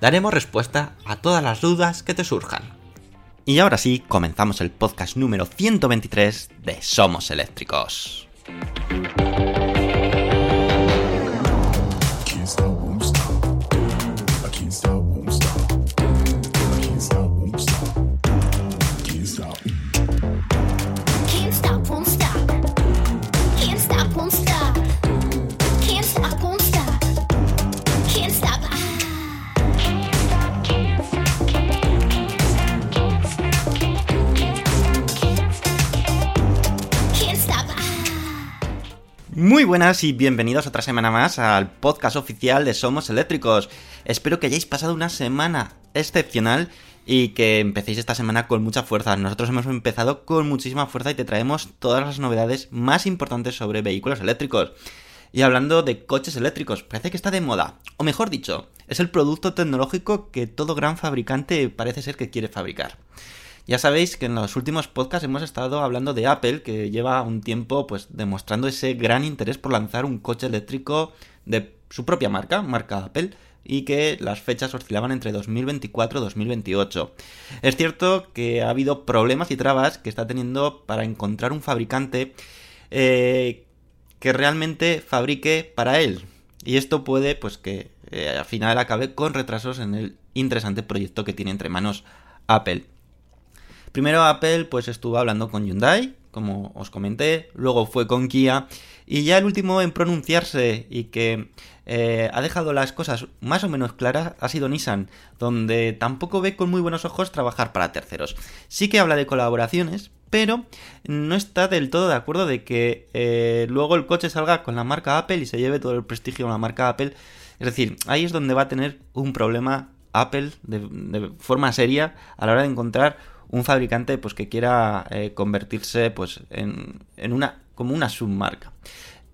Daremos respuesta a todas las dudas que te surjan. Y ahora sí, comenzamos el podcast número 123 de Somos Eléctricos. Muy buenas y bienvenidos otra semana más al podcast oficial de Somos Eléctricos. Espero que hayáis pasado una semana excepcional y que empecéis esta semana con mucha fuerza. Nosotros hemos empezado con muchísima fuerza y te traemos todas las novedades más importantes sobre vehículos eléctricos. Y hablando de coches eléctricos, parece que está de moda. O mejor dicho, es el producto tecnológico que todo gran fabricante parece ser que quiere fabricar. Ya sabéis que en los últimos podcasts hemos estado hablando de Apple, que lleva un tiempo pues demostrando ese gran interés por lanzar un coche eléctrico de su propia marca, marca Apple, y que las fechas oscilaban entre 2024 y 2028. Es cierto que ha habido problemas y trabas que está teniendo para encontrar un fabricante eh, que realmente fabrique para él. Y esto puede, pues, que eh, al final acabe con retrasos en el interesante proyecto que tiene entre manos Apple. Primero Apple pues estuvo hablando con Hyundai, como os comenté, luego fue con Kia y ya el último en pronunciarse y que eh, ha dejado las cosas más o menos claras ha sido Nissan, donde tampoco ve con muy buenos ojos trabajar para terceros. Sí que habla de colaboraciones, pero no está del todo de acuerdo de que eh, luego el coche salga con la marca Apple y se lleve todo el prestigio de la marca Apple. Es decir, ahí es donde va a tener un problema Apple de forma seria a la hora de encontrar un fabricante pues que quiera eh, convertirse pues en, en, una como una submarca.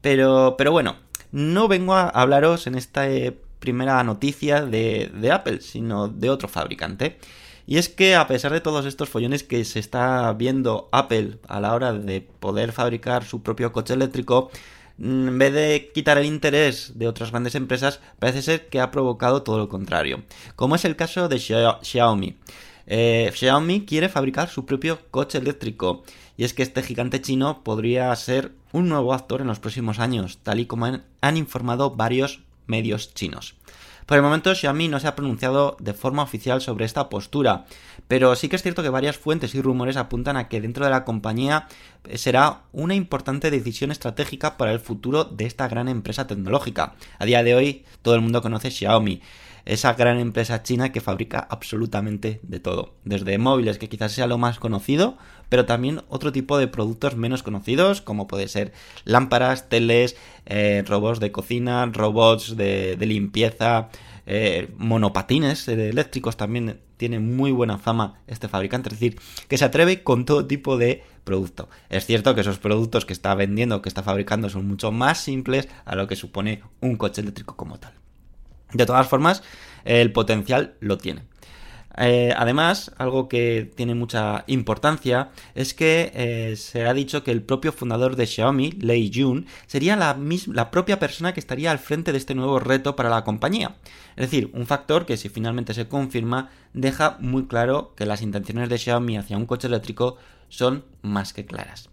Pero pero bueno no vengo a hablaros en esta eh, primera noticia de, de, Apple sino de otro fabricante. Y es que a pesar de todos estos follones que se está viendo Apple a la hora de poder fabricar su propio coche eléctrico en vez de quitar el interés de otras grandes empresas, parece ser que ha provocado todo lo contrario, como es el caso de Xiaomi. Eh, Xiaomi quiere fabricar su propio coche eléctrico y es que este gigante chino podría ser un nuevo actor en los próximos años, tal y como han, han informado varios medios chinos. Por el momento Xiaomi no se ha pronunciado de forma oficial sobre esta postura, pero sí que es cierto que varias fuentes y rumores apuntan a que dentro de la compañía será una importante decisión estratégica para el futuro de esta gran empresa tecnológica. A día de hoy todo el mundo conoce Xiaomi, esa gran empresa china que fabrica absolutamente de todo, desde móviles que quizás sea lo más conocido, pero también otro tipo de productos menos conocidos, como puede ser lámparas, teles, eh, robots de cocina, robots de, limpieza, eh, monopatines eh, eléctricos también tiene muy buena fama este fabricante, es decir, que se atreve con todo tipo de producto. Es cierto que esos productos que está vendiendo, que está fabricando, son mucho más simples a lo que supone un coche eléctrico como tal. De todas formas, el potencial lo tiene. Eh, además, algo que tiene mucha importancia es que eh, se ha dicho que el propio fundador de Xiaomi, Lei Jun, sería la, la, propia persona que estaría al frente de este nuevo reto para la compañía. Es decir, un factor que si finalmente se confirma deja muy claro que las intenciones de Xiaomi hacia un coche eléctrico son más que claras.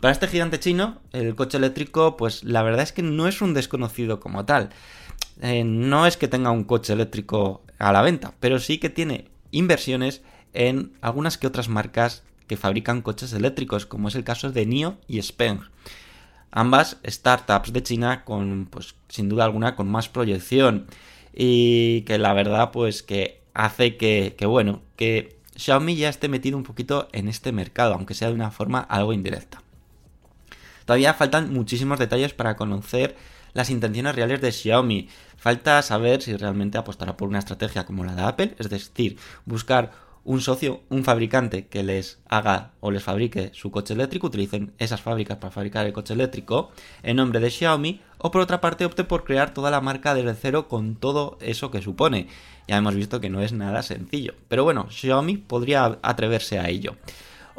Para este gigante chino, el coche eléctrico, pues la verdad es que no es un desconocido como tal. Eh, no es que tenga un coche eléctrico a la venta, pero sí que tiene inversiones en algunas que otras marcas que fabrican coches eléctricos, como es el caso de NIO y Speng. Ambas startups de China con, pues, sin duda alguna, con más proyección y que la verdad, pues, que hace que, que bueno, que Xiaomi ya esté metido un poquito en este mercado, aunque sea de una forma algo indirecta. Todavía faltan muchísimos detalles para conocer las intenciones reales de Xiaomi. Falta saber si realmente apostará por una estrategia como la de Apple, es decir, buscar un socio, un fabricante que les haga o les fabrique su coche eléctrico, utilicen esas fábricas para fabricar el coche eléctrico en nombre de Xiaomi, o por otra parte opte por crear toda la marca desde cero con todo eso que supone. Ya hemos visto que no es nada sencillo, pero bueno, Xiaomi podría atreverse a ello.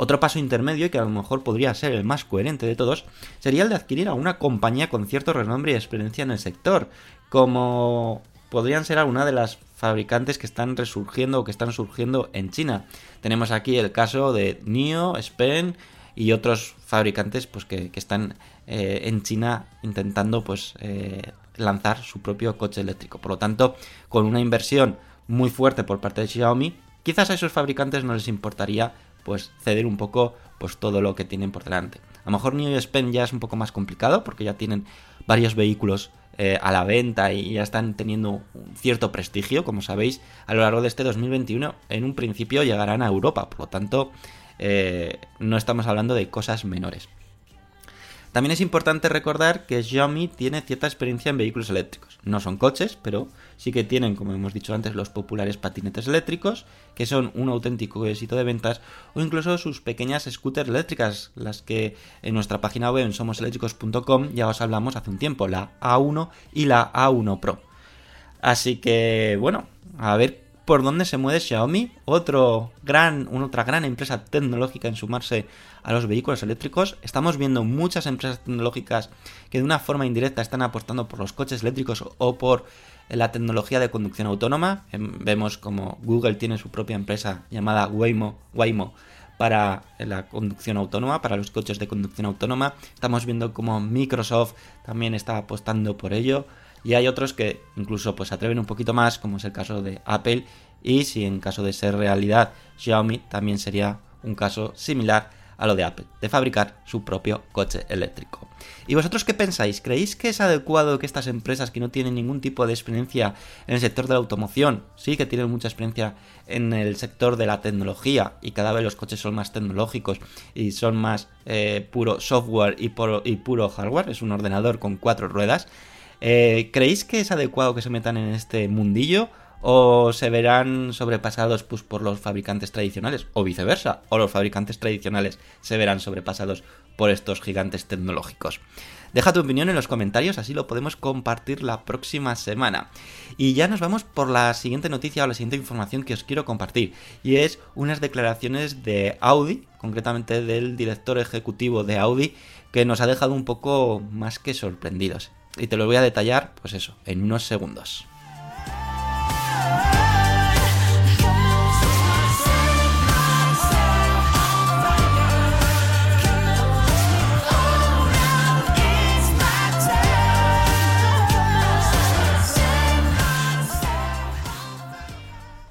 Otro paso intermedio, que a lo mejor podría ser el más coherente de todos, sería el de adquirir a una compañía con cierto renombre y experiencia en el sector, como podrían ser alguna de las fabricantes que están resurgiendo o que están surgiendo en China. Tenemos aquí el caso de NIO, Spen y otros fabricantes pues, que, que están eh, en China intentando pues, eh, lanzar su propio coche eléctrico. Por lo tanto, con una inversión muy fuerte por parte de Xiaomi, quizás a esos fabricantes no les importaría pues ceder un poco pues todo lo que tienen por delante. A lo mejor y Spen ya es un poco más complicado porque ya tienen varios vehículos eh, a la venta y ya están teniendo un cierto prestigio, como sabéis, a lo largo de este 2021 en un principio llegarán a Europa, por lo tanto eh, no estamos hablando de cosas menores. También es importante recordar que Xiaomi tiene cierta experiencia en vehículos eléctricos. No son coches, pero sí que tienen, como hemos dicho antes, los populares patinetes eléctricos, que son un auténtico éxito de ventas, o incluso sus pequeñas scooters eléctricas, las que en nuestra página web en somoseléctricos.com ya os hablamos hace un tiempo, la A1 y la A1 Pro. Así que, bueno, a ver por dónde se mueve Xiaomi, gran, una otra gran empresa tecnológica en sumarse a los vehículos eléctricos. Estamos viendo muchas empresas tecnológicas que de una forma indirecta están apostando por los coches eléctricos o por la tecnología de conducción autónoma. Em, Vemos como Google tiene su propia empresa llamada Waymo, Waymo para la conducción autónoma, para los coches de conducción autónoma. Estamos viendo como Microsoft también está apostando por ello. Y hay otros que incluso pues atreven un poquito más, como es el caso de Apple. Y si en caso de ser realidad, Xiaomi también sería un caso similar a lo de Apple, de fabricar su propio coche eléctrico. ¿Y vosotros qué pensáis? ¿Creéis que es adecuado que estas empresas que no tienen ningún tipo de experiencia en el sector de la automoción, sí que tienen mucha experiencia en el sector de la tecnología y cada vez los coches son más tecnológicos y son más eh, puro software y puro, y puro hardware, es un ordenador con cuatro ruedas, eh, ¿Creéis que es adecuado que se metan en este mundillo? ¿O se verán sobrepasados pues, por los fabricantes tradicionales? ¿O viceversa? ¿O los fabricantes tradicionales se verán sobrepasados por estos gigantes tecnológicos? Deja tu opinión en los comentarios, así lo podemos compartir la próxima semana. Y ya nos vamos por la siguiente noticia o la siguiente información que os quiero compartir. Y es unas declaraciones de Audi, concretamente del director ejecutivo de Audi, que nos ha dejado un poco más que sorprendidos. Y te lo voy a detallar, pues eso, en unos segundos.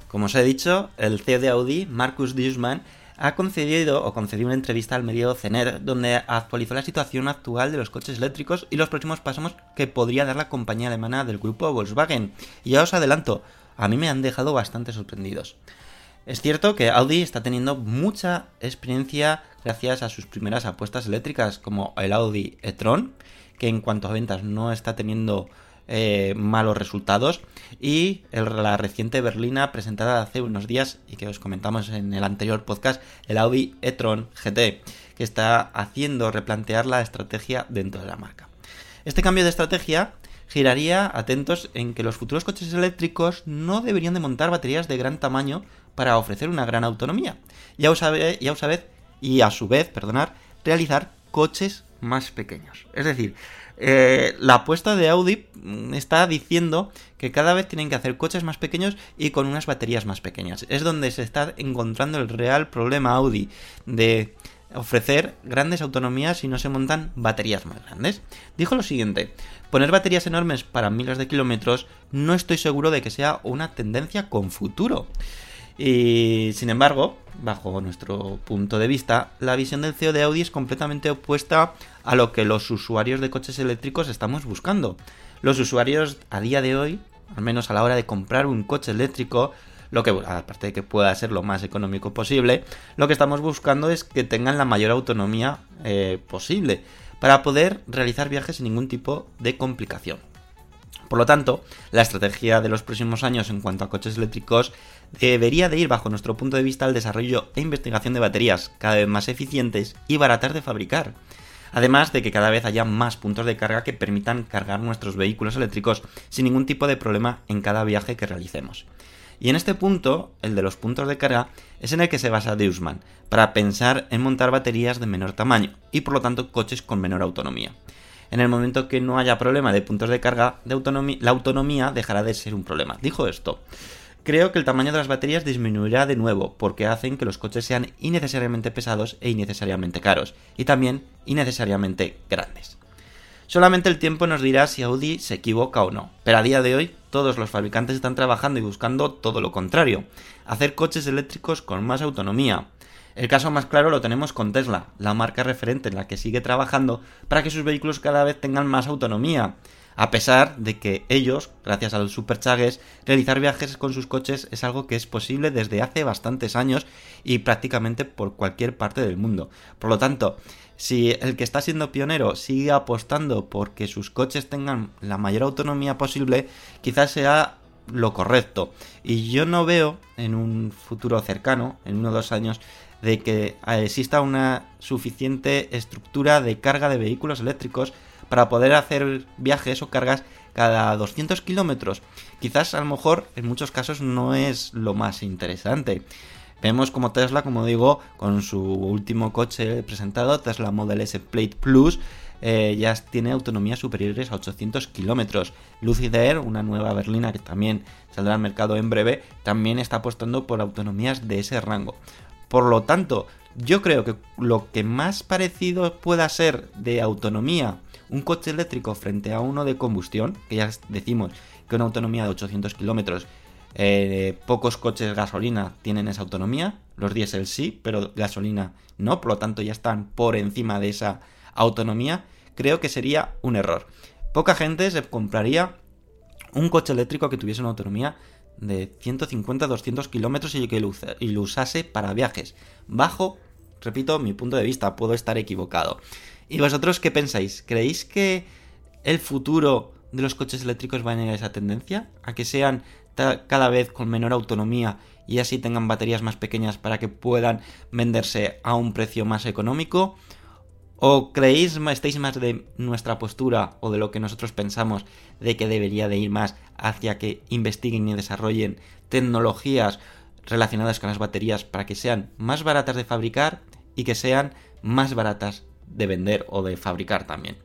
Como os he dicho, el CEO de Audi, Marcus Duesman, ha concedido o concedió una entrevista al medio CENER donde actualizó la situación actual de los coches eléctricos y los próximos pasos que podría dar la compañía alemana del grupo Volkswagen. Y ya os adelanto, a mí me han dejado bastante sorprendidos. Es cierto que Audi está teniendo mucha experiencia gracias a sus primeras apuestas eléctricas como el Audi e-tron, que en cuanto a ventas no está teniendo eh, malos resultados y la reciente berlina presentada hace unos días y que os comentamos en el anterior podcast, el Audi e-tron GT, que está haciendo replantear la estrategia dentro de la marca. Este cambio de estrategia giraría atentos en que los futuros coches eléctricos no deberían de montar baterías de gran tamaño para ofrecer una gran autonomía. Y a, sabe- y a su vez, y a su vez, perdonar, realizar coches más pequeños. Es decir, eh, la apuesta de Audi está diciendo que cada vez tienen que hacer coches más pequeños y con unas baterías más pequeñas. Es donde se está encontrando el real problema Audi de ofrecer grandes autonomías si no se montan baterías más grandes. Dijo lo siguiente, poner baterías enormes para miles de kilómetros no estoy seguro de que sea una tendencia con futuro. Y sin embargo, bajo nuestro punto de vista, la visión del CEO de Audi es completamente opuesta a lo que los usuarios de coches eléctricos estamos buscando. Los usuarios a día de hoy, al menos a la hora de comprar un coche eléctrico, lo que, aparte de que pueda ser lo más económico posible, lo que estamos buscando es que tengan la mayor autonomía eh, posible para poder realizar viajes sin ningún tipo de complicación. Por lo tanto, la estrategia de los próximos años en cuanto a coches eléctricos debería de ir bajo nuestro punto de vista al desarrollo e investigación de baterías cada vez más eficientes y baratas de fabricar. Además de que cada vez haya más puntos de carga que permitan cargar nuestros vehículos eléctricos sin ningún tipo de problema en cada viaje que realicemos. Y en este punto, el de los puntos de carga, es en el que se basa Deusman, para pensar en montar baterías de menor tamaño y por lo tanto coches con menor autonomía. En el momento que no haya problema de puntos de carga, la autonomía dejará de ser un problema. Dijo esto. Creo que el tamaño de las baterías disminuirá de nuevo porque hacen que los coches sean innecesariamente pesados e innecesariamente caros y también innecesariamente grandes. Solamente el tiempo nos dirá si Audi se equivoca o no, pero a día de hoy todos los fabricantes están trabajando y buscando todo lo contrario, hacer coches eléctricos con más autonomía. El caso más claro lo tenemos con Tesla, la marca referente en la que sigue trabajando para que sus vehículos cada vez tengan más autonomía, a pesar de que ellos, gracias a los superchargers, realizar viajes con sus coches es algo que es posible desde hace bastantes años y prácticamente por cualquier parte del mundo. Por lo tanto, si el que está siendo pionero sigue apostando porque sus coches tengan la mayor autonomía posible, quizás sea lo correcto. Y yo no veo en un futuro cercano, en uno o dos años, de que exista una suficiente estructura de carga de vehículos eléctricos para poder hacer viajes o cargas cada 200 kilómetros. Quizás a lo mejor en muchos casos no es lo más interesante. Vemos como Tesla, como digo, con su último coche presentado, Tesla Model S Plate Plus, eh, ya tiene autonomías superiores a 800 kilómetros. Lucid Air, una nueva berlina que también saldrá al mercado en breve, también está apostando por autonomías de ese rango. Por lo tanto, yo creo que lo que más parecido pueda ser de autonomía un coche eléctrico frente a uno de combustión, que ya decimos que una autonomía de 800 kilómetros eh, pocos coches gasolina tienen esa autonomía, los diésel sí, pero gasolina no, por lo tanto ya están por encima de esa autonomía, creo que sería un error. Poca gente se compraría un coche eléctrico que tuviese una autonomía de 150-200 kilómetros y que lo usase para viajes. Bajo, repito, mi punto de vista, puedo estar equivocado. ¿Y vosotros qué pensáis? ¿Creéis que el futuro de los coches eléctricos va a a esa tendencia? ¿A que sean cada vez con menor autonomía y así tengan baterías más pequeñas para que puedan venderse a un precio más económico? ¿O creéis, estáis más de nuestra postura o de lo que nosotros pensamos de que debería de ir más hacia que investiguen y desarrollen tecnologías relacionadas con las baterías para que sean más baratas de fabricar y que sean más baratas de vender o de fabricar también?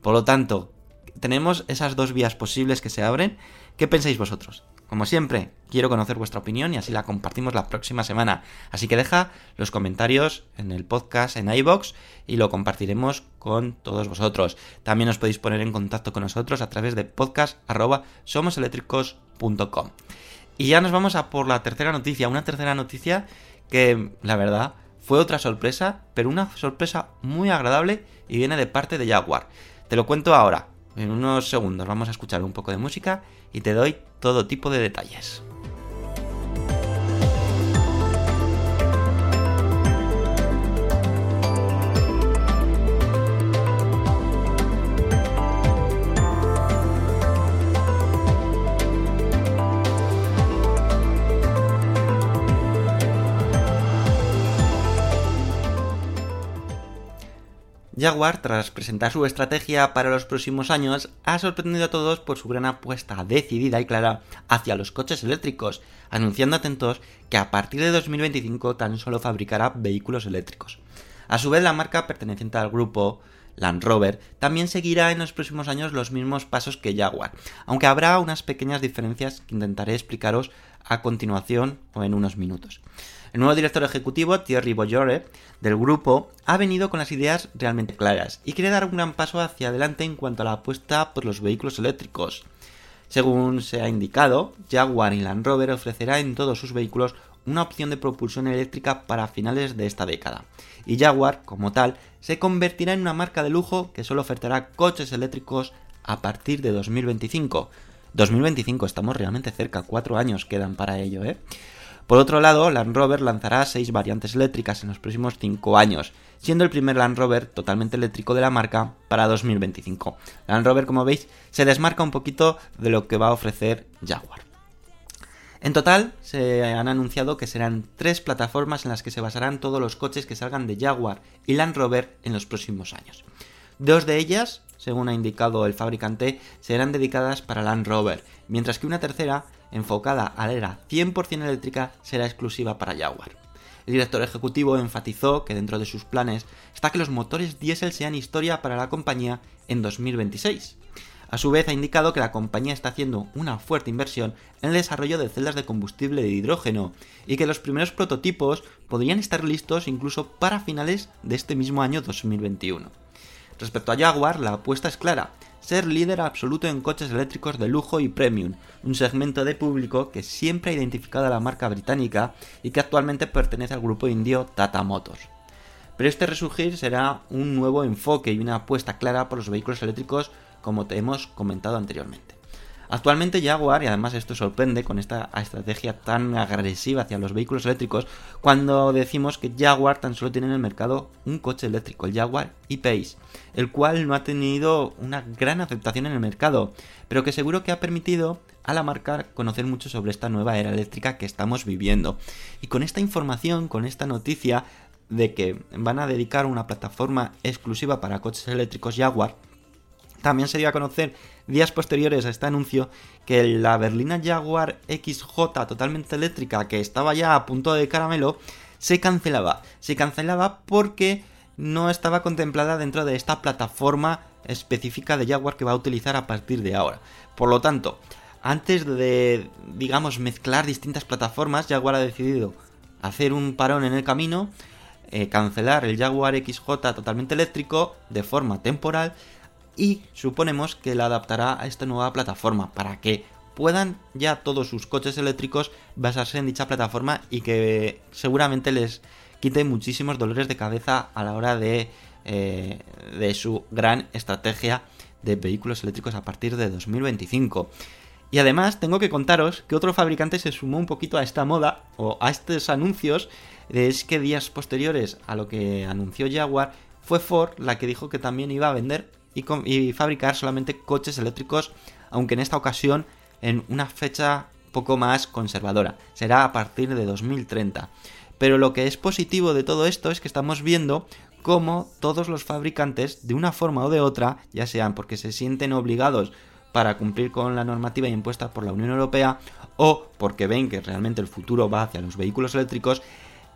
Por lo tanto, tenemos esas dos vías posibles que se abren. ¿Qué pensáis vosotros? Como siempre, quiero conocer vuestra opinión y así la compartimos la próxima semana. Así que deja los comentarios en el podcast en iBox y lo compartiremos con todos vosotros. También os podéis poner en contacto con nosotros a través de podcast@somoseléctricos.com. Y ya nos vamos a por la tercera noticia, una tercera noticia que la verdad fue otra sorpresa, pero una sorpresa muy agradable y viene de parte de Jaguar. Te lo cuento ahora. En unos segundos vamos a escuchar un poco de música y te doy todo tipo de detalles. Jaguar, tras presentar su estrategia para los próximos años, ha sorprendido a todos por su gran apuesta decidida y clara hacia los coches eléctricos, anunciando atentos que a partir de 2025 tan solo fabricará vehículos eléctricos. A su vez, la marca perteneciente al grupo Land Rover también seguirá en los próximos años los mismos pasos que Jaguar, aunque habrá unas pequeñas diferencias que intentaré explicaros a continuación o en unos minutos. El nuevo director ejecutivo, Thierry Bollore, del grupo, ha venido con las ideas realmente claras y quiere dar un gran paso hacia adelante en cuanto a la apuesta por los vehículos eléctricos. Según se ha indicado, Jaguar y Land Rover ofrecerá en todos sus vehículos una opción de propulsión eléctrica para finales de esta década. Y Jaguar, como tal, se convertirá en una marca de lujo que solo ofertará coches eléctricos a partir de 2025. 2025, estamos realmente cerca, cuatro años quedan para ello, ¿eh? Por otro lado, Land Rover lanzará seis variantes eléctricas en los próximos 5 años, siendo el primer Land Rover totalmente eléctrico de la marca para 2025. Land Rover, como veis, se desmarca un poquito de lo que va a ofrecer Jaguar. En total, se han anunciado que serán tres plataformas en las que se basarán todos los coches que salgan de Jaguar y Land Rover en los próximos años. Dos de ellas, según ha indicado el fabricante, serán dedicadas para Land Rover, mientras que una tercera, enfocada a la era 100% eléctrica, será exclusiva para Jaguar. El director ejecutivo enfatizó que dentro de sus planes está que los motores diésel sean historia para la compañía en 2026. A su vez ha indicado que la compañía está haciendo una fuerte inversión en el desarrollo de celdas de combustible de hidrógeno y que los primeros prototipos podrían estar listos incluso para finales de este mismo año 2021. Respecto a Jaguar, la apuesta es clara, ser líder absoluto en coches eléctricos de lujo y premium, un segmento de público que siempre ha identificado a la marca británica y que actualmente pertenece al grupo indio Tata Motors. Pero este resurgir será un nuevo enfoque y una apuesta clara por los vehículos eléctricos como te hemos comentado anteriormente. Actualmente Jaguar, y además esto sorprende con esta estrategia tan agresiva hacia los vehículos eléctricos, cuando decimos que Jaguar tan solo tiene en el mercado un coche eléctrico, el Jaguar E-Pace, el cual no ha tenido una gran aceptación en el mercado, pero que seguro que ha permitido a la marca conocer mucho sobre esta nueva era eléctrica que estamos viviendo. Y con esta información, con esta noticia de que van a dedicar una plataforma exclusiva para coches eléctricos Jaguar, también se dio a conocer días posteriores a este anuncio que la berlina Jaguar XJ totalmente eléctrica que estaba ya a punto de caramelo se cancelaba. Se cancelaba porque no estaba contemplada dentro de esta plataforma específica de Jaguar que va a utilizar a partir de ahora. Por lo tanto, antes de, digamos, mezclar distintas plataformas, Jaguar ha decidido hacer un parón en el camino, eh, cancelar el Jaguar XJ totalmente eléctrico de forma temporal y suponemos que la adaptará a esta nueva plataforma para que puedan ya todos sus coches eléctricos basarse en dicha plataforma y que seguramente les quite muchísimos dolores de cabeza a la hora de, eh, de su gran estrategia de vehículos eléctricos a partir de 2025. Y además tengo que contaros que otro fabricante se sumó un poquito a esta moda o a estos anuncios. Es que días posteriores a lo que anunció Jaguar fue Ford la que dijo que también iba a vender y, fabricar solamente coches eléctricos, aunque en esta ocasión en una fecha poco más conservadora. Será a partir de 2030. Pero lo que es positivo de todo esto es que estamos viendo cómo todos los fabricantes, de una forma o de otra, ya sean porque se sienten obligados para cumplir con la normativa impuesta por la Unión Europea o porque ven que realmente el futuro va hacia los vehículos eléctricos,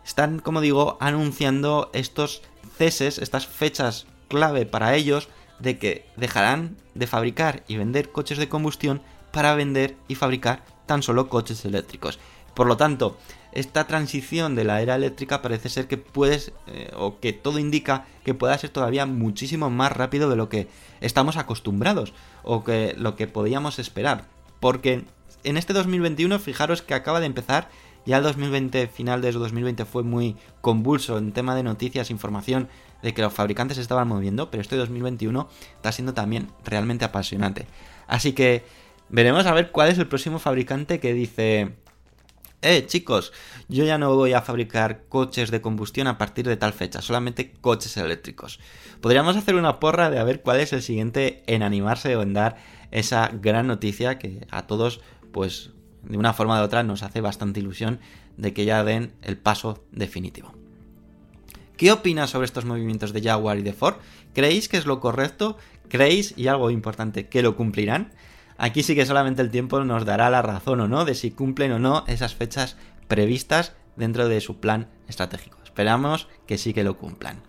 están, como digo, anunciando estos ceses, estas fechas clave para ellos de que dejarán de fabricar y vender coches de combustión para vender y fabricar tan solo coches eléctricos. Por lo tanto, esta transición de la era eléctrica parece ser que puedes, eh, o que todo indica que pueda ser todavía muchísimo más rápido de lo que estamos acostumbrados, o que lo que podíamos esperar. Porque en este 2021, fijaros que acaba de empezar, ya el 2020, final de 2020 fue muy convulso en tema de noticias, información, de que los fabricantes estaban moviendo, pero este 2021 está siendo también realmente apasionante. Así que veremos a ver cuál es el próximo fabricante que dice, eh chicos, yo ya no voy a fabricar coches de combustión a partir de tal fecha, solamente coches eléctricos. Podríamos hacer una porra de a ver cuál es el siguiente en animarse o en dar esa gran noticia que a todos, pues de una forma u otra, nos hace bastante ilusión de que ya den el paso definitivo. ¿Qué opinas sobre estos movimientos de Jaguar y de Ford? ¿Creéis que es lo correcto? ¿Creéis, y algo importante, que lo cumplirán? Aquí sí que solamente el tiempo nos dará la razón o no de si cumplen o no esas fechas previstas dentro de su plan estratégico. Esperamos que sí que lo cumplan.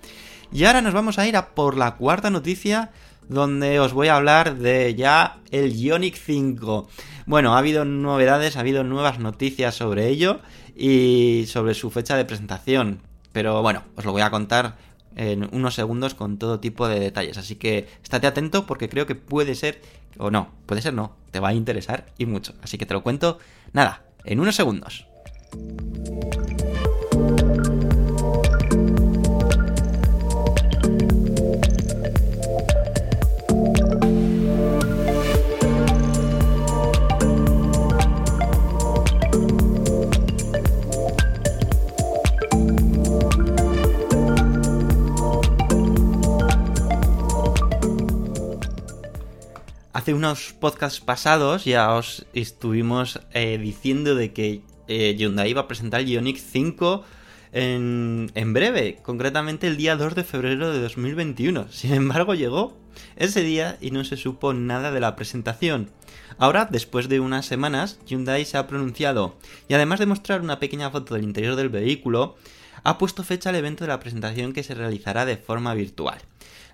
Y ahora nos vamos a ir a por la cuarta noticia donde os voy a hablar de ya el Ionic 5. Bueno, ha habido novedades, ha habido nuevas noticias sobre ello y sobre su fecha de presentación. Pero bueno, os lo voy a contar en unos segundos con todo tipo de detalles. Así que estate atento porque creo que puede ser, o no, puede ser no, te va a interesar y mucho. Así que te lo cuento, nada, en unos segundos. Hace unos podcasts pasados ya os estuvimos eh, diciendo de que eh, Hyundai iba a presentar el Ioniq 5 en, en breve, concretamente el día 2 de febrero de 2021. Sin embargo, llegó ese día y no se supo nada de la presentación. Ahora, después de unas semanas, Hyundai se ha pronunciado y además de mostrar una pequeña foto del interior del vehículo, ha puesto fecha al evento de la presentación que se realizará de forma virtual.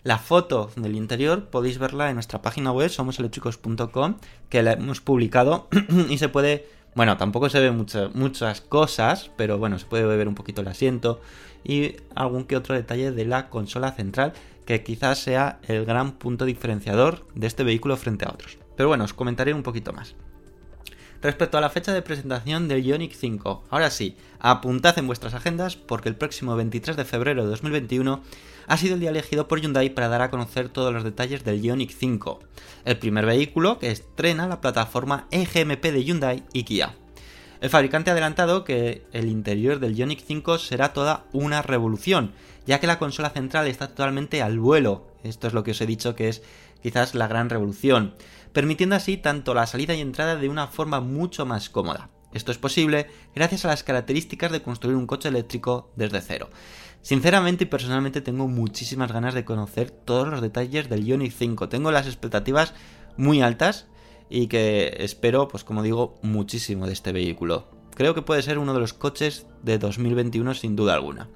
La foto del interior podéis verla en nuestra página web somoseléctricos.com que la hemos publicado y se puede, bueno, tampoco se ven muchas cosas, pero bueno, se puede ver un poquito el asiento y algún que otro detalle de la consola central que quizás sea el gran punto diferenciador de este vehículo frente a otros. Pero bueno, os comentaré un poquito más. Respecto a la fecha de presentación del Ioniq 5, ahora sí, apuntad en vuestras agendas porque el próximo 23 de febrero de 2021 ha sido el día elegido por Hyundai para dar a conocer todos los detalles del Ioniq 5, el primer vehículo que estrena la plataforma EGMP de Hyundai y Kia. El fabricante ha adelantado que el interior del Ioniq 5 será toda una revolución, ya que la consola central está totalmente al vuelo. Esto es lo que os he dicho que es quizás la gran revolución, permitiendo así tanto la salida y entrada de una forma mucho más cómoda. Esto es posible gracias a las características de construir un coche eléctrico desde cero. Sinceramente y personalmente tengo muchísimas ganas de conocer todos los detalles del Ioniq 5. Tengo las expectativas muy altas y que espero, pues como digo, muchísimo de este vehículo. Creo que puede ser uno de los coches de 2021 sin duda alguna.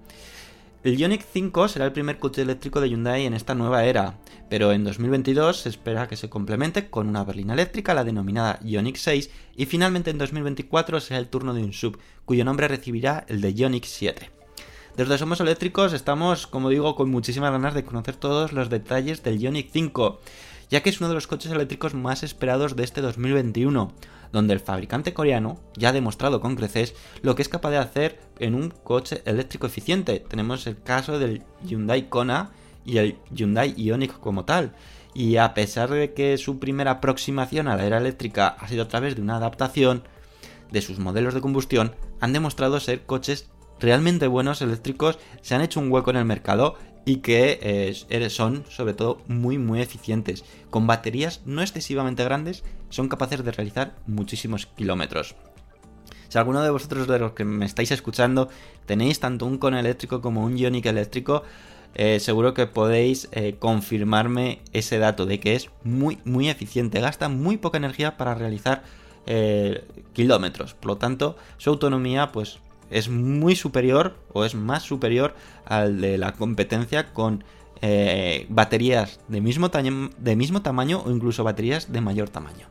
El Ioniq 5 será el primer coche eléctrico de Hyundai en esta nueva era, pero en 2022 se espera que se complemente con una berlina eléctrica, la denominada Ioniq 6, y finalmente en 2024 será el turno de un sub, cuyo nombre recibirá el de Ioniq 7. Desde Somos Eléctricos estamos, como digo, con muchísimas ganas de conocer todos los detalles del Ioniq 5, ya que es uno de los coches eléctricos más esperados de este 2021, donde el fabricante coreano ya ha demostrado con creces lo que es capaz de hacer en un coche eléctrico eficiente. Tenemos el caso del Hyundai Kona y el Hyundai Ioniq como tal. Y a pesar de que su primera aproximación a la era eléctrica ha sido a través de una adaptación de sus modelos de combustión, han demostrado ser coches realmente buenos eléctricos, se han hecho un hueco en el mercado y que eh, son sobre todo muy muy eficientes. Con baterías no excesivamente grandes son capaces de realizar muchísimos kilómetros. Si alguno de vosotros de los que me estáis escuchando tenéis tanto un con eléctrico como un Ioniq eléctrico, eh, seguro que podéis eh, confirmarme ese dato de que es muy muy eficiente, gasta muy poca energía para realizar kilómetros, por lo tanto su autonomía pues es muy superior o es más superior al de la competencia con eh, baterías de mismo, de mismo tamaño o incluso baterías de mayor tamaño.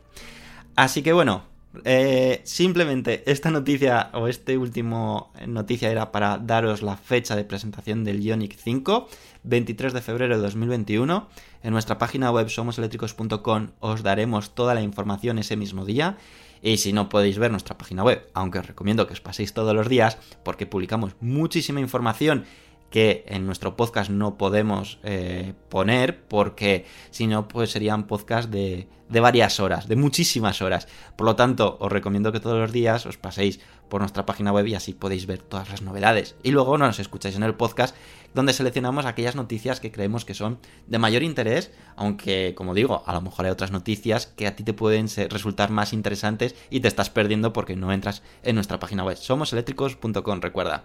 Así que bueno, eh, simplemente esta noticia o este último noticia era para daros la fecha de presentación del Ioniq 5, 23 de febrero de 2021. En nuestra página web somoseléctricos.com os daremos toda la información ese mismo día. Y si no podéis ver nuestra página web, aunque os recomiendo que os paséis todos los días, porque publicamos muchísima información que en nuestro podcast no podemos eh, poner porque si no pues serían podcasts de, de, varias horas, de muchísimas horas. Por lo tanto, os recomiendo que todos los días os paséis por nuestra página web y así podéis ver todas las novedades. Y luego nos escucháis en el podcast donde seleccionamos aquellas noticias que creemos que son de mayor interés, aunque como digo, a lo mejor hay otras noticias que a ti te pueden resultar más interesantes y te estás perdiendo porque no entras en nuestra página web. Somoseléctricos.com, recuerda.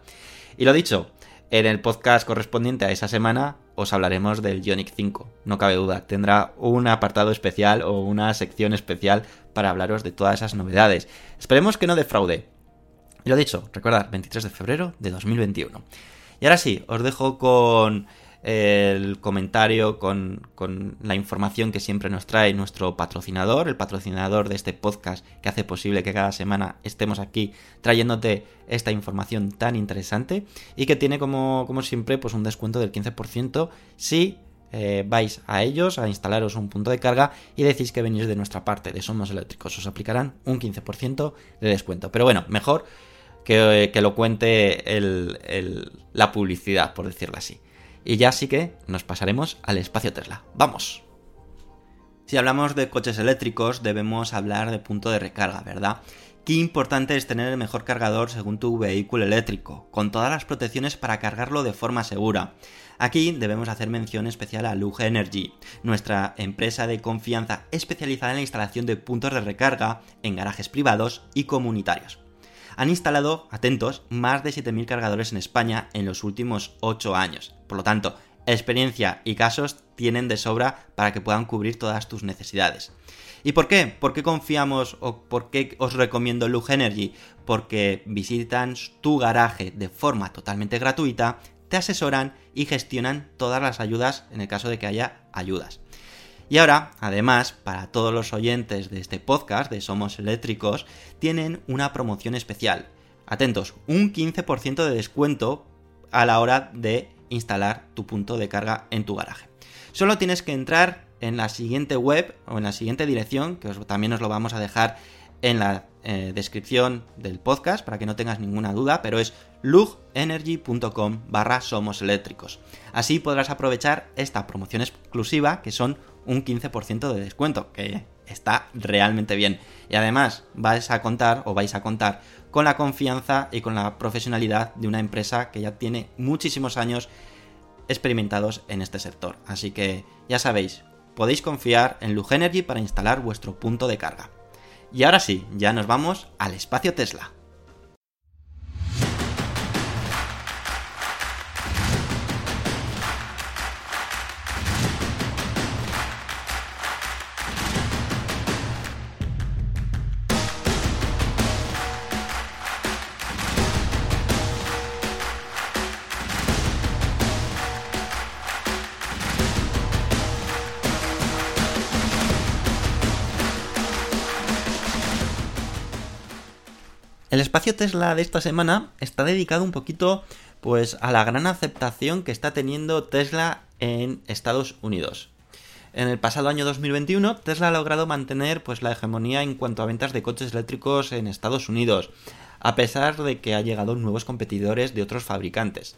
Y lo dicho, en el podcast correspondiente a esa semana os hablaremos del Ioniq 5, no cabe duda. Tendrá un apartado especial o una sección especial para hablaros de todas esas novedades. Esperemos que no defraude. Lo dicho, recordad, 23 de febrero de 2021. Y ahora sí, os dejo con el comentario, con, con, la información que siempre nos trae nuestro patrocinador, el patrocinador de este podcast que hace posible que cada semana estemos aquí trayéndote esta información tan interesante y que tiene como, como siempre pues un descuento del 15% si eh, vais a ellos a instalaros un punto de carga y decís que venís de nuestra parte, de Somos Eléctricos, os aplicarán un 15% de descuento. Pero bueno, mejor que, que lo cuente el, el, la publicidad, por decirlo así. Y ya sí que nos pasaremos al espacio Tesla. ¡Vamos! Si hablamos de coches eléctricos, debemos hablar de punto de recarga, ¿verdad? Qué importante es tener el mejor cargador según tu vehículo eléctrico, con todas las protecciones para cargarlo de forma segura. Aquí debemos hacer mención especial a Lug Energy, nuestra empresa de confianza especializada en la instalación de puntos de recarga en garajes privados y comunitarios. Han instalado, atentos, más de 7.000 cargadores en España en los últimos 8 años. Por lo tanto, experiencia y casos tienen de sobra para que puedan cubrir todas tus necesidades. ¿Y por qué? ¿Por qué confiamos o por qué os recomiendo Lug Energy? Porque visitan tu garaje de forma totalmente gratuita, te asesoran y gestionan todas las ayudas en el caso de que haya ayudas. Y ahora, además, para todos los oyentes de este podcast de Somos Eléctricos, tienen una promoción especial. Atentos, un 15% de descuento a la hora de instalar tu punto de carga en tu garaje. Solo tienes que entrar en la siguiente web o en la siguiente dirección, que también os lo vamos a dejar en la eh, descripción del podcast para que no tengas ninguna duda, pero es lugenergy.com barra somos eléctricos. Así podrás aprovechar esta promoción exclusiva que son un 15% de descuento, que está realmente bien. Y además vais a contar o vais a contar con la confianza y con la profesionalidad de una empresa que ya tiene muchísimos años experimentados en este sector. Así que ya sabéis, podéis confiar en Lugenergy para instalar vuestro punto de carga. Y ahora sí, ya nos vamos al espacio Tesla. Espacio Tesla de esta semana está dedicado un poquito pues a la gran aceptación que está teniendo Tesla en Estados Unidos. En el pasado año 2021, Tesla ha logrado mantener pues la hegemonía en cuanto a ventas de coches eléctricos en Estados Unidos, a pesar de que ha llegado nuevos competidores de otros fabricantes.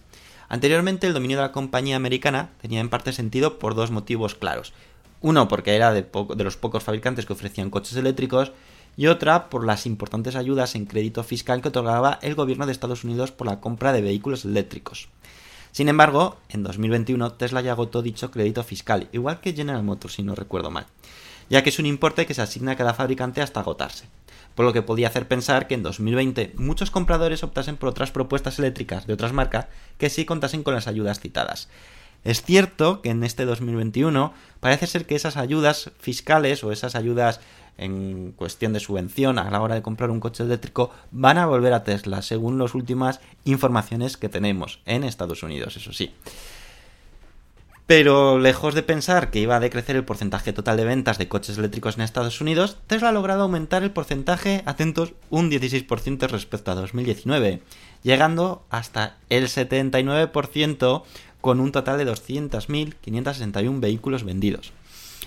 Anteriormente, el dominio de la compañía americana tenía en parte sentido por dos motivos claros. Uno, porque era de, de los pocos fabricantes que ofrecían coches eléctricos, y otra por las importantes ayudas en crédito fiscal que otorgaba el gobierno de Estados Unidos por la compra de vehículos eléctricos. Sin embargo, en 2021 Tesla ya agotó dicho crédito fiscal, igual que General Motors si no recuerdo mal, ya que es un importe que se asigna a cada fabricante hasta agotarse, por lo que podía hacer pensar que en 2020 muchos compradores optasen por otras propuestas eléctricas de otras marcas que sí contasen con las ayudas citadas. Es cierto que en este 2021 parece ser que esas ayudas fiscales o esas ayudas en cuestión de subvención a la hora de comprar un coche eléctrico van a volver a Tesla, según las últimas informaciones que tenemos en Estados Unidos, eso sí. Pero lejos de pensar que iba a decrecer el porcentaje total de ventas de coches eléctricos en Estados Unidos, Tesla ha logrado aumentar el porcentaje, atentos, un 16% respecto a 2019, llegando hasta el 79% con un total de 200.561 vehículos vendidos.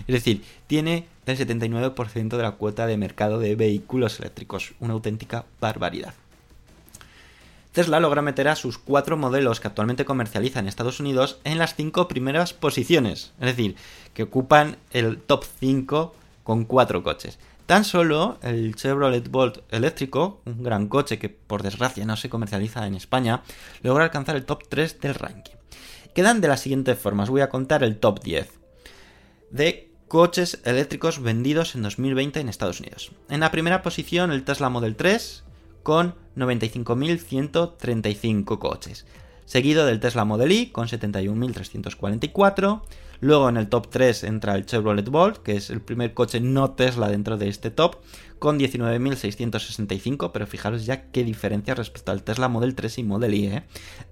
Es decir, tiene el 79% de la cuota de mercado de vehículos eléctricos, una auténtica barbaridad. Tesla logra meter a sus cuatro modelos que actualmente comercializa en Estados Unidos en las cinco primeras posiciones, es decir, que ocupan el top 5 con cuatro coches. Tan solo el Chevrolet Bolt eléctrico, un gran coche que por desgracia no se comercializa en España, logra alcanzar el top 3 del ranking. Quedan de las siguientes formas, voy a contar el top 10 de coches eléctricos vendidos en 2020 en Estados Unidos. En la primera posición el Tesla Model 3 con 95.135 coches, seguido del Tesla Model Y con 71.344. Luego en el top 3 entra el Chevrolet Bolt, que es el primer coche no Tesla dentro de este top, con 19.665, pero fijaros ya qué diferencia respecto al Tesla Model 3 y Model Y, ¿eh?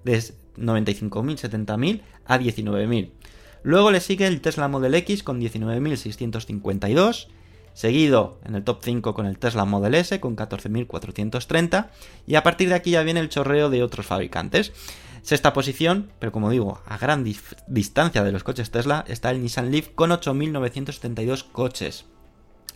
de 95.000, 70.000 a 19.000. Luego le sigue el Tesla Model X con 19.652, seguido en el top 5 con el Tesla Model S con 14.430 y a partir de aquí ya viene el chorreo de otros fabricantes. Sexta posición, pero como digo, a gran distancia de los coches Tesla, está el Nissan Leaf con 8.972 coches.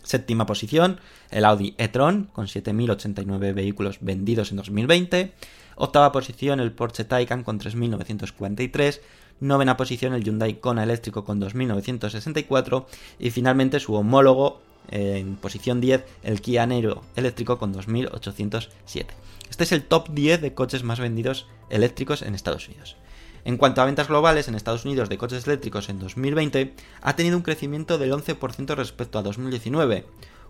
Séptima posición, el Audi e-tron con 7.089 vehículos vendidos en 2020. Octava posición, el Porsche Taycan con 3.943. novena posición el Hyundai Kona eléctrico con 2.964 y finalmente su homólogo en posición 10 el Kia Niro eléctrico con 2.807. Este es el top 10 de coches más vendidos eléctricos en Estados Unidos. En cuanto a ventas globales en Estados Unidos de coches eléctricos en 2020, ha tenido un crecimiento del 11% respecto a 2019.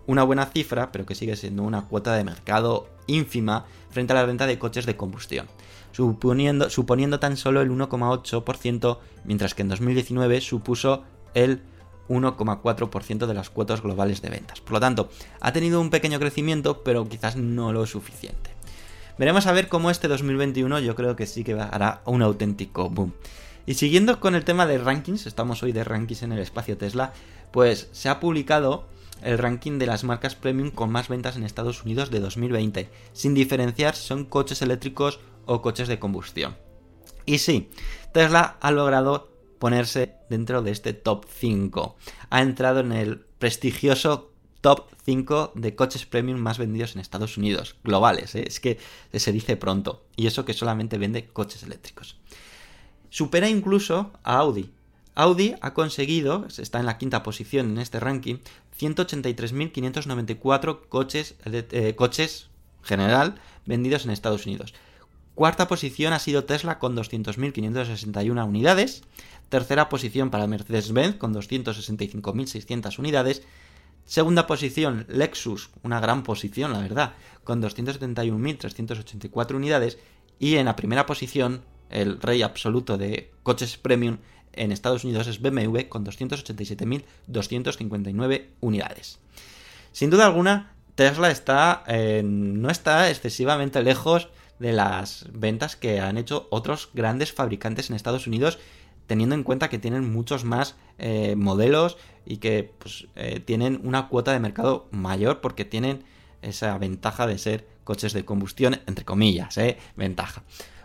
Una buena cifra, pero que sigue siendo una cuota de mercado ínfima frente a la venta de coches de combustión, suponiendo, suponiendo tan solo el 1,8%, mientras que en 2019 supuso el 1,4% de las cuotas globales de ventas. Por lo tanto, ha tenido un pequeño crecimiento, pero quizás no lo suficiente. Veremos a ver cómo este 2021 yo creo que sí que hará un auténtico boom. Y siguiendo con el tema de rankings, estamos hoy de rankings en el espacio Tesla, pues se ha publicado el ranking de las marcas premium con más ventas en Estados Unidos de 2020, sin diferenciar son coches eléctricos o coches de combustión. Y sí, Tesla ha logrado ponerse dentro de este top 5. Ha entrado en el prestigioso top 5 de coches premium más vendidos en Estados Unidos, globales, ¿eh? es que se dice pronto, y eso que solamente vende coches eléctricos. Supera incluso a Audi. Audi ha conseguido, está en la quinta posición en este ranking, 183.594 coches, eh, coches general vendidos en Estados Unidos. Cuarta posición ha sido Tesla con 200.561 unidades. Tercera posición para Mercedes-Benz con 265.600 unidades. Segunda posición, Lexus, una gran posición, la verdad, con 271.384 unidades. Y en la primera posición, el rey absoluto de coches premium en Estados Unidos es BMW con 287.259 unidades. Sin duda alguna, Tesla está, no está excesivamente lejos de las ventas que han hecho otros grandes fabricantes en Estados Unidos teniendo en cuenta que tienen muchos más eh, modelos y que pues, eh, tienen una cuota de mercado mayor porque tienen esa ventaja de ser coches de combustión, entre comillas, ¿eh? ventaja.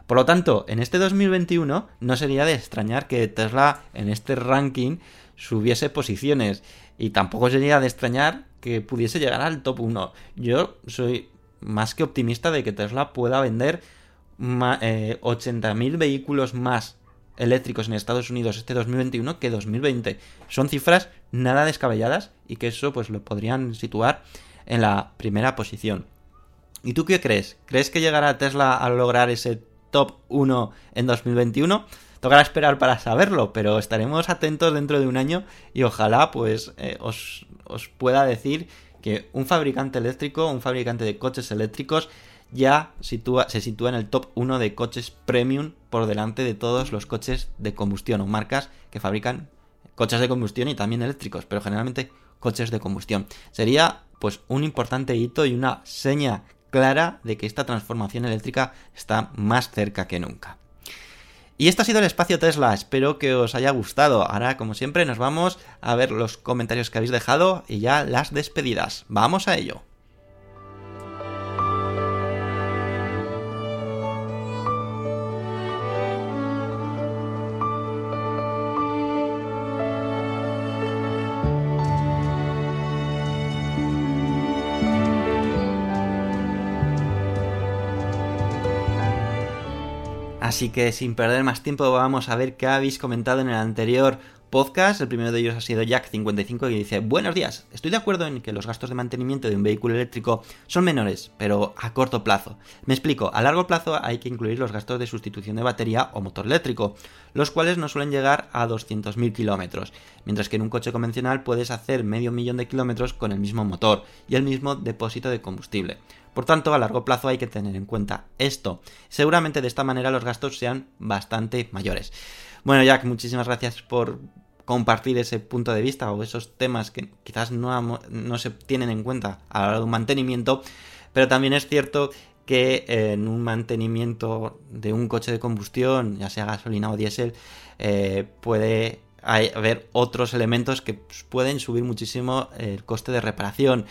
Por lo tanto, en este 2021 no sería de extrañar que Tesla en este ranking subiese posiciones y tampoco sería de extrañar que pudiese llegar al top 1. Yo soy más que optimista de que Tesla pueda vender 80.000 vehículos más eléctricos en Estados Unidos este 2021 que 2020. Son cifras nada descabelladas y que eso pues lo podrían situar en la primera posición. ¿Y tú qué crees? ¿Crees que llegará Tesla a lograr ese top 1 en 2021? Tocará esperar para saberlo, pero estaremos atentos dentro de un año y ojalá pues eh, os, os pueda decir que un fabricante eléctrico, un fabricante de coches eléctricos ya se sitúa en el top 1 de coches premium por delante de todos los coches de combustión o marcas que fabrican coches de combustión y también eléctricos, pero generalmente coches de combustión. Sería pues un importante hito y una seña clara de que esta transformación eléctrica está más cerca que nunca. Y esto ha sido el espacio Tesla, espero que os haya gustado. Ahora, como siempre, nos vamos a ver los comentarios que habéis dejado y ya las despedidas. Vamos a ello. Así que sin perder más tiempo vamos a ver qué habéis comentado en el anterior podcast. El primero de ellos ha sido Jack55 que dice, buenos días, estoy de acuerdo en que los gastos de mantenimiento de un vehículo eléctrico son menores, pero a corto plazo. Me explico, a largo plazo hay que incluir los gastos de sustitución de batería o motor eléctrico, los cuales no suelen llegar a 200.000 kilómetros, mientras que en un coche convencional puedes hacer medio millón de kilómetros con el mismo motor y el mismo depósito de combustible. Por tanto, a largo plazo hay que tener en cuenta esto. Seguramente de esta manera los gastos sean bastante mayores. Bueno, Jack, muchísimas gracias por compartir ese punto de vista o esos temas que quizás no, se tienen en cuenta a la hora de un mantenimiento, pero también es cierto que en un mantenimiento de un coche de combustión, ya sea gasolina o diésel, eh, puede haber otros elementos que pueden subir muchísimo el coste de reparación,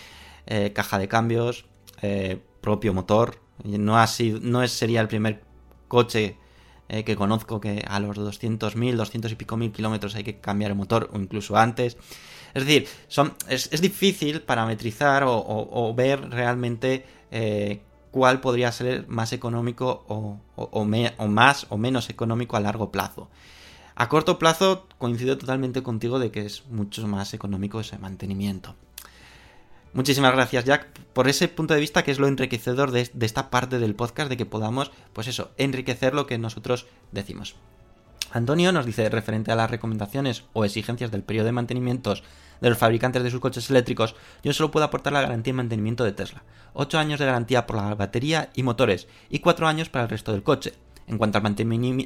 eh, caja de cambios, eh, propio motor. No, ha sido, no sería el primer coche eh, que conozco que a los 200.000, 200 y pico mil kilómetros hay que cambiar el motor o incluso antes. Es decir, son, es, difícil parametrizar o, ver realmente eh, cuál podría ser más económico o, o, más o menos económico a largo plazo. A corto plazo coincido totalmente contigo de que es mucho más económico ese mantenimiento. Muchísimas gracias, Jack, por ese punto de vista que es lo enriquecedor de, esta parte del podcast, de que podamos, pues eso, enriquecer lo que nosotros decimos. Antonio nos dice, referente a las recomendaciones o exigencias del periodo de mantenimientos de los fabricantes de sus coches eléctricos, yo solo puedo aportar la garantía de mantenimiento de Tesla. 8 años de garantía por la batería y motores y 4 años para el resto del coche. En cuanto al,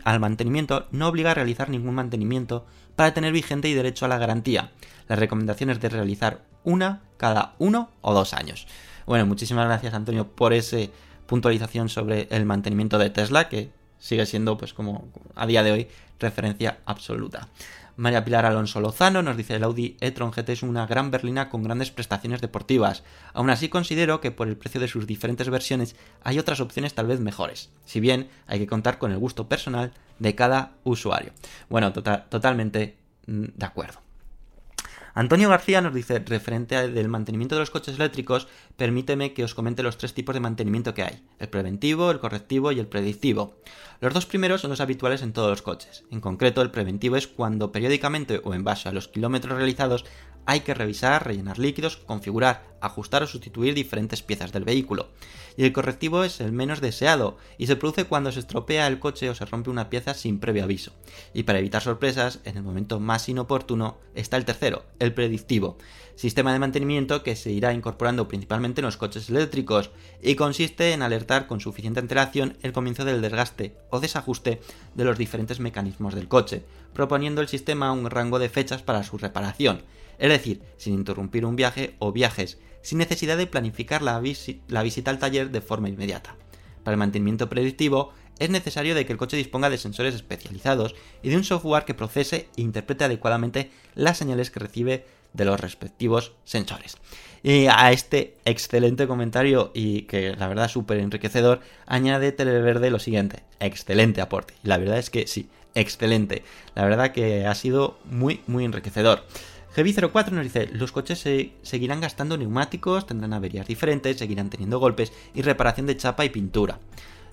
al, mantenimiento, no obliga a realizar ningún mantenimiento para tener vigente y derecho a la garantía. La recomendación es de realizar una cada uno o dos años. Bueno, muchísimas gracias Antonio por esa puntualización sobre el mantenimiento de Tesla, que sigue siendo, pues como a día de hoy, referencia absoluta. María Pilar Alonso Lozano nos dice el Audi e-tron GT es una gran berlina con grandes prestaciones deportivas. Aún así considero que por el precio de sus diferentes versiones hay otras opciones tal vez mejores. Si bien hay que contar con el gusto personal de cada usuario. Bueno, total, totalmente mm, de acuerdo. Antonio García nos dice, referente al mantenimiento de los coches eléctricos, permíteme que os comente los tres tipos de mantenimiento que hay, el preventivo, el correctivo y el predictivo. Los dos primeros son los habituales en todos los coches. En concreto, el preventivo es cuando periódicamente o en base a los kilómetros realizados hay que revisar, rellenar líquidos, configurar, ajustar o sustituir diferentes piezas del vehículo. Y el correctivo es el menos deseado y se produce cuando se estropea el coche o se rompe una pieza sin previo aviso. Y para evitar sorpresas, en el momento más inoportuno está el tercero, el predictivo, sistema de mantenimiento que se irá incorporando principalmente en los coches eléctricos y consiste en alertar con suficiente antelación el comienzo del desgaste o desajuste de los diferentes mecanismos del coche, proponiendo el sistema un rango de fechas para su reparación es decir, sin interrumpir un viaje o viajes, sin necesidad de planificar la, visi la, visita al taller de forma inmediata. Para el mantenimiento predictivo, es necesario de que el coche disponga de sensores especializados y de un software que procese e interprete adecuadamente las señales que recibe de los respectivos sensores. Y a este excelente comentario y que la verdad es súper enriquecedor, añade Televerde lo siguiente, excelente aporte. Y la verdad es que sí, excelente. La verdad que ha sido muy, muy enriquecedor. GB04 nos dice, los coches se seguirán gastando neumáticos, tendrán averías diferentes, seguirán teniendo golpes y reparación de chapa y pintura,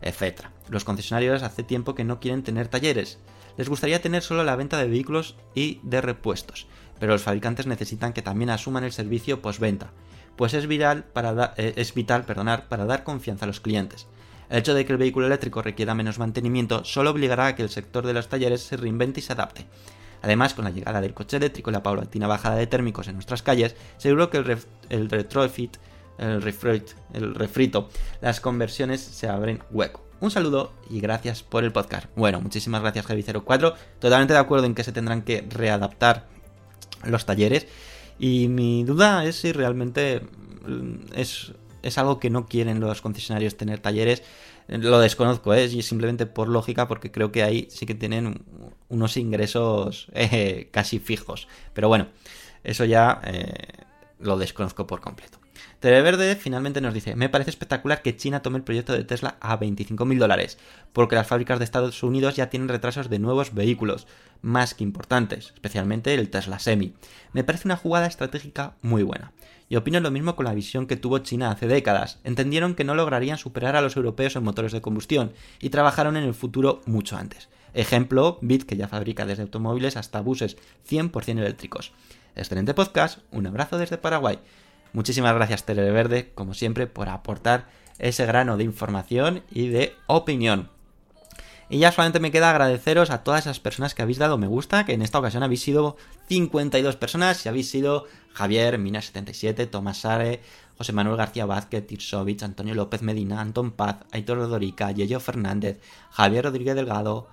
etc. Los concesionarios hace tiempo que no quieren tener talleres. Les gustaría tener solo la venta de vehículos y de repuestos, pero los fabricantes necesitan que también asuman el servicio postventa, pues es eh, es vital perdonar, para dar confianza a los clientes. El hecho de que el vehículo eléctrico requiera menos mantenimiento solo obligará a que el sector de los talleres se reinvente y se adapte. Además, con la llegada del coche eléctrico y la paulatina bajada de térmicos en nuestras calles, seguro que el, retrofit, el, refrit, el refrito, las conversiones se abren hueco. Un saludo y gracias por el podcast. Bueno, muchísimas gracias Javi04. Totalmente de acuerdo en que se tendrán que readaptar los talleres. Y mi duda es si realmente mm, es, es algo que no quieren los concesionarios tener talleres lo desconozco, ¿eh? simplemente por lógica, porque creo que ahí sí que tienen unos ingresos eh, casi fijos. Pero bueno, eso ya eh, lo desconozco por completo. Televerde finalmente nos dice, me parece espectacular que China tome el proyecto de Tesla a 25.000 dólares, porque las fábricas de Estados Unidos ya tienen retrasos de nuevos vehículos, más que importantes, especialmente el Tesla Semi. Me parece una jugada estratégica muy buena. Y opino lo mismo con la visión que tuvo China hace décadas. Entendieron que no lograrían superar a los europeos en motores de combustión y trabajaron en el futuro mucho antes. Ejemplo, Bit, que ya fabrica desde automóviles hasta buses 100% eléctricos. Excelente podcast, un abrazo desde Paraguay. Muchísimas gracias Televerde, como siempre, por aportar ese grano de información y de opinión. Y ya solamente me queda agradeceros a todas esas personas que habéis dado me gusta, que en esta ocasión habéis sido 52 personas y habéis sido Javier, Mina77, Tomás Sare, José Manuel García Vázquez, Tirsovich, Antonio López Medina, Anton Paz, Aitor Rodorica, Yello Fernández, Javier Rodríguez Delgado,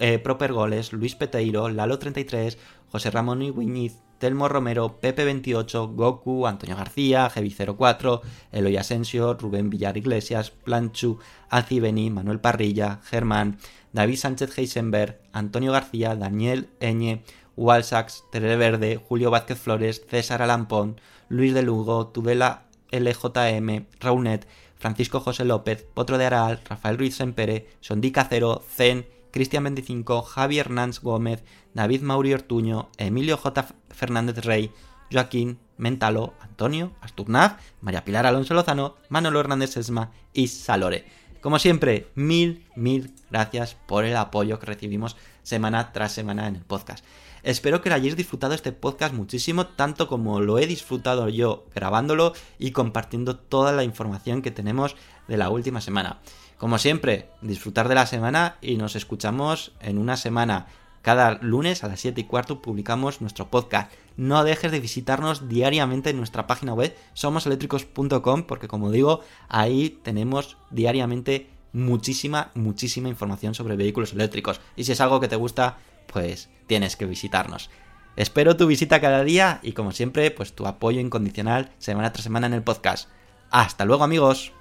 eh, Proper Goles, Luis Peteiro, Lalo33, José Ramón Iwiñiz, Telmo Romero, Pepe28, Goku, Antonio García, Gevi04, Eloy Asensio, Rubén Villar Iglesias, Planchu, Acibeni, Manuel Parrilla, Germán, David Sánchez Heisenberg, Antonio García, Daniel Eñe, Walsax, Terere Verde, Julio Vázquez Flores, César Alampón, Luis de Lugo, Tudela LJM, Raunet, Francisco José López, Potro de Aral, Rafael Ruiz Sempere, Sondi Cacero, Zen, Cristian 25, Javi Hernández Gómez, David Mauri Ortuño, Emilio J. Fernández Rey, Joaquín Mentalo, Antonio Asturnav, María Pilar Alonso Lozano, Manolo Hernández Esma y Salore. Como siempre, mil, mil gracias por el apoyo que recibimos semana tras semana en el podcast. Espero que lo hayáis disfrutado este podcast muchísimo, tanto como lo he disfrutado yo grabándolo y compartiendo toda la información que tenemos de la última semana. Como siempre, disfrutar de la semana y nos escuchamos en una semana. Cada lunes a las 7 y cuarto publicamos nuestro podcast. No dejes de visitarnos diariamente en nuestra página web somoseléctricos.com porque como digo, ahí tenemos diariamente muchísima, muchísima información sobre vehículos eléctricos. Y si es algo que te gusta, pues tienes que visitarnos. Espero tu visita cada día y como siempre, pues tu apoyo incondicional semana tras semana en el podcast. Hasta luego amigos.